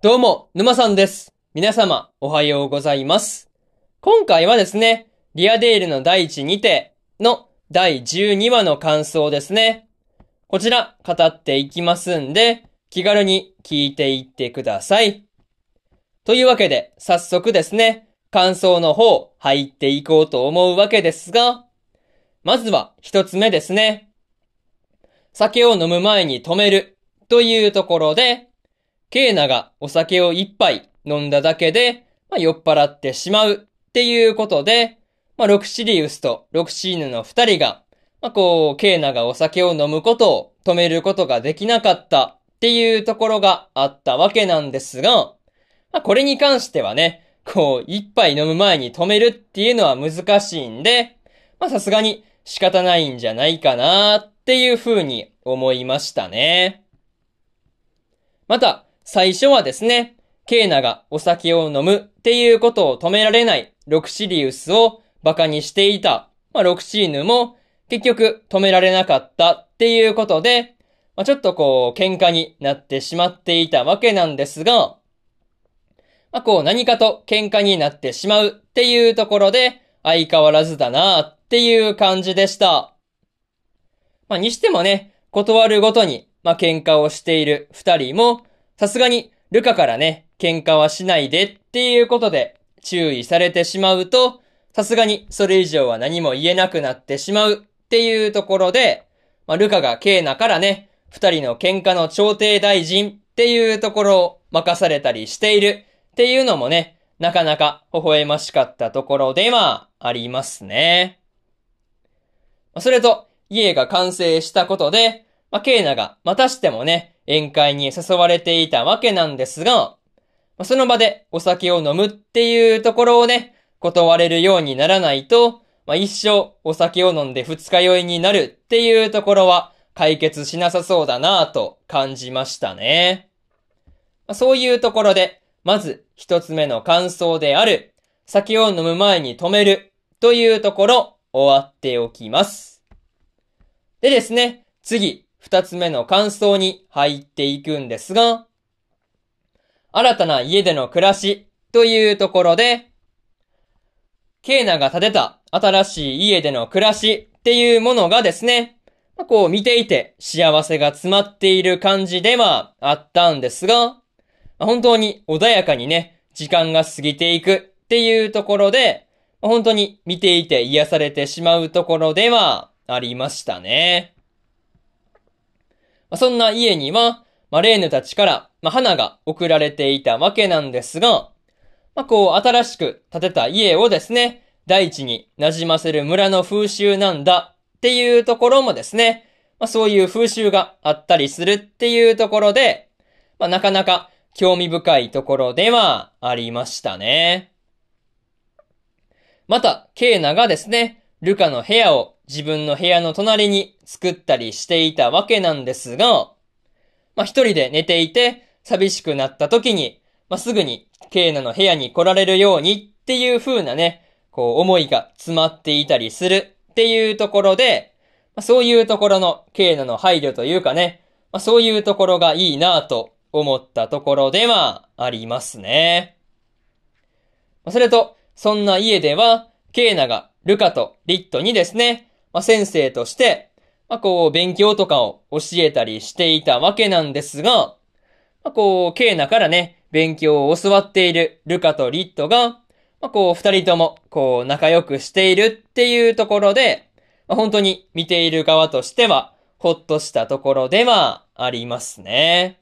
どうも、沼さんです。皆様、おはようございます。今回はですね、リアデールの第一にての第12話の感想ですね。こちら、語っていきますんで、気軽に聞いていってください。というわけで、早速ですね、感想の方、入っていこうと思うわけですが、まずは一つ目ですね。酒を飲む前に止めるというところで、ケーナがお酒を一杯飲んだだけで、まあ、酔っ払ってしまうっていうことで、まあ、ロクシリウスとロクシーヌの二人が、まあ、こう、ケーナがお酒を飲むことを止めることができなかったっていうところがあったわけなんですが、まあ、これに関してはね、こう、一杯飲む前に止めるっていうのは難しいんで、ま、さすがに仕方ないんじゃないかなっていうふうに思いましたね。また、最初はですね、ケーナがお酒を飲むっていうことを止められないロクシリウスを馬鹿にしていた、まあ、ロクシーヌも結局止められなかったっていうことで、まあ、ちょっとこう喧嘩になってしまっていたわけなんですが、まあ、こう何かと喧嘩になってしまうっていうところで相変わらずだなっていう感じでした。まあ、にしてもね、断るごとに、まあ、喧嘩をしている二人も、さすがにルカからね、喧嘩はしないでっていうことで注意されてしまうと、さすがにそれ以上は何も言えなくなってしまうっていうところで、まあ、ルカがケーナからね、二人の喧嘩の調停大臣っていうところを任されたりしているっていうのもね、なかなか微笑ましかったところではありますね。それと、家が完成したことで、まあ、ケーナがまたしてもね、宴会に誘われていたわけなんですが、その場でお酒を飲むっていうところをね、断れるようにならないと、まあ、一生お酒を飲んで二日酔いになるっていうところは解決しなさそうだなぁと感じましたね。まあ、そういうところで、まず一つ目の感想である、酒を飲む前に止めるというところ終わっておきます。でですね、次、二つ目の感想に入っていくんですが、新たな家での暮らしというところで、ケーナが建てた新しい家での暮らしっていうものがですね、ま、こう見ていて幸せが詰まっている感じではあったんですが、本当に穏やかにね、時間が過ぎていくっていうところで、本当に見ていて癒されてしまうところではありましたね。まあ、そんな家には、まあ、レーヌたちから、まあ、花が送られていたわけなんですが、まあ、こう、新しく建てた家をですね、大地に馴染ませる村の風習なんだっていうところもですね、まあ、そういう風習があったりするっていうところで、まあ、なかなか興味深いところではありましたね。また、ケーナがですね、ルカの部屋を自分の部屋の隣に作ったりしていたわけなんですが、まあ、一人で寝ていて寂しくなった時に、まあ、すぐにケーナの部屋に来られるようにっていう風なね、こう思いが詰まっていたりするっていうところで、まあ、そういうところのケーナの配慮というかね、まあ、そういうところがいいなぁと思ったところではありますね。ま、それと、そんな家では、ケーナがルカとリットにですね、まあ、先生として、まあ、こう、勉強とかを教えたりしていたわけなんですが、まあ、こう、ケーナからね、勉強を教わっているルカとリットが、まあ、こう、二人とも、こう、仲良くしているっていうところで、まあ、本当に見ている側としては、ほっとしたところではありますね。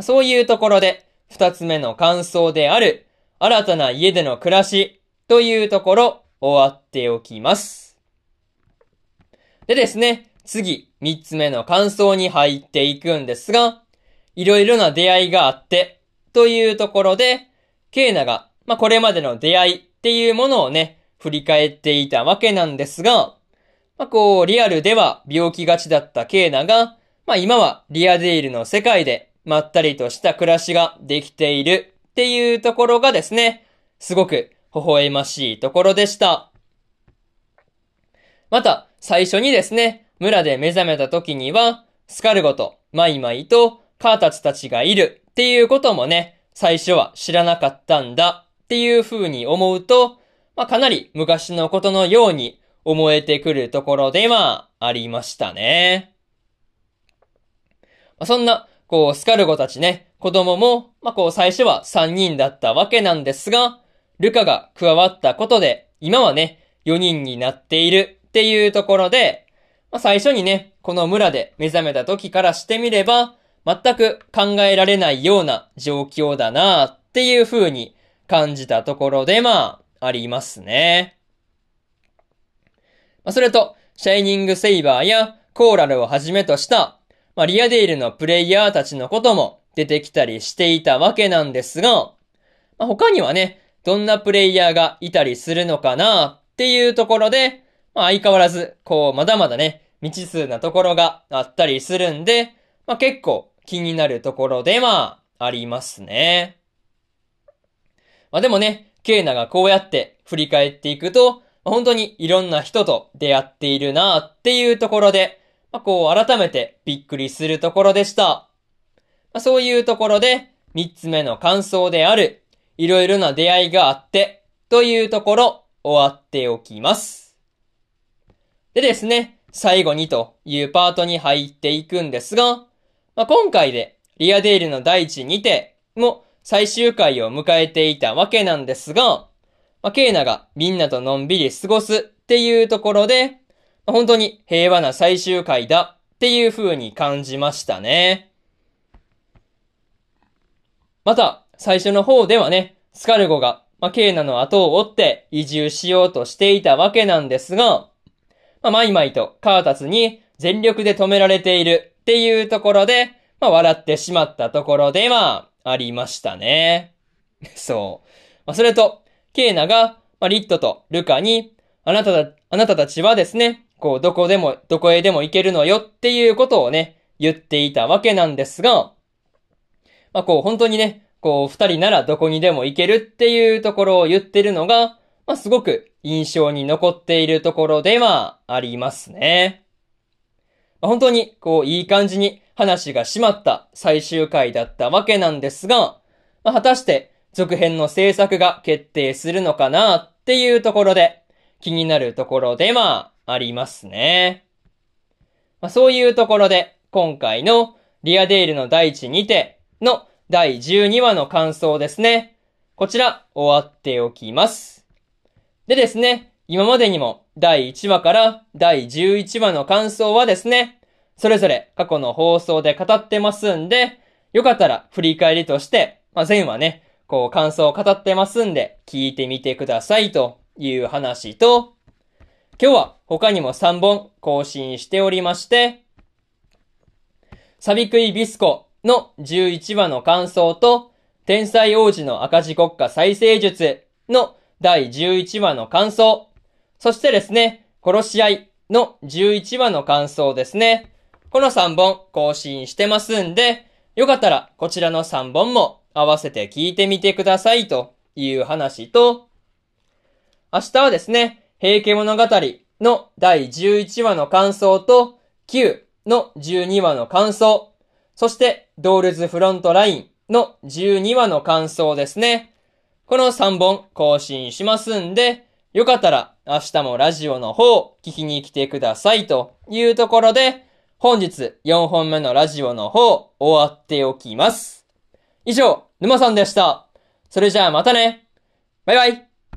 そういうところで、二つ目の感想である、新たな家での暮らしというところ、終わっておきます。でですね、次、三つ目の感想に入っていくんですが、いろいろな出会いがあって、というところで、ケーナが、まあ、これまでの出会いっていうものをね、振り返っていたわけなんですが、まあ、こう、リアルでは病気がちだったケーナが、まあ、今はリアデイルの世界でまったりとした暮らしができているっていうところがですね、すごく微笑ましいところでした。また、最初にですね、村で目覚めた時には、スカルゴとマイマイとカータツたちがいるっていうこともね、最初は知らなかったんだっていう風に思うと、まあ、かなり昔のことのように思えてくるところではありましたね。まあ、そんな、こう、スカルゴたちね、子供も、まあ、こう、最初は3人だったわけなんですが、ルカが加わったことで、今はね、4人になっているっていうところで、まあ、最初にね、この村で目覚めた時からしてみれば、全く考えられないような状況だなっていう風に感じたところで、まあ、ありますね。まあ、それと、シャイニングセイバーやコーラルをはじめとした、まあ、リアデイルのプレイヤーたちのことも出てきたりしていたわけなんですが、まあ、他にはね、どんなプレイヤーがいたりするのかなっていうところで、まあ、相変わらず、こう、まだまだね、未知数なところがあったりするんで、まあ、結構気になるところではありますね。まあ、でもね、ケイナがこうやって振り返っていくと、本当にいろんな人と出会っているなっていうところで、まあ、こう改めてびっくりするところでした。まあ、そういうところで、三つ目の感想である、いろいろな出会いがあって、というところ、終わっておきます。でですね、最後にというパートに入っていくんですが、まあ、今回でリアデールの第一にても最終回を迎えていたわけなんですが、まあ、ケイナがみんなとのんびり過ごすっていうところで、まあ、本当に平和な最終回だっていう風に感じましたね。また、最初の方ではね、スカルゴが、まあ、ケイナの後を追って移住しようとしていたわけなんですが、まあ、マイマイとカータツに全力で止められているっていうところで、まあ、笑ってしまったところではありましたね。そう。まあ、それと、ケイナが、まあ、リットとルカに、あなたた、あなたたちはですね、こう、どこでも、どこへでも行けるのよっていうことをね、言っていたわけなんですが、まあ、こう、本当にね、こう、二人ならどこにでも行けるっていうところを言ってるのが、まあ、すごく印象に残っているところではありますね。ま、本当に、こう、いい感じに話が締まった最終回だったわけなんですが、まあ、果たして続編の制作が決定するのかなっていうところで気になるところではありますね。まあ、そういうところで今回のリアデールの第一にての第12話の感想ですね。こちら終わっておきます。でですね、今までにも第1話から第11話の感想はですね、それぞれ過去の放送で語ってますんで、よかったら振り返りとして、まあ、前話ね、こう感想を語ってますんで、聞いてみてくださいという話と、今日は他にも3本更新しておりまして、サビクイビスコの11話の感想と、天才王子の赤字国家再生術の第11話の感想。そしてですね、殺し合いの11話の感想ですね。この3本更新してますんで、よかったらこちらの3本も合わせて聞いてみてくださいという話と、明日はですね、平家物語の第11話の感想と、9の12話の感想、そしてドールズフロントラインの12話の感想ですね。この3本更新しますんで、よかったら明日もラジオの方聞きに来てくださいというところで、本日4本目のラジオの方終わっておきます。以上、沼さんでした。それじゃあまたね。バイバイ。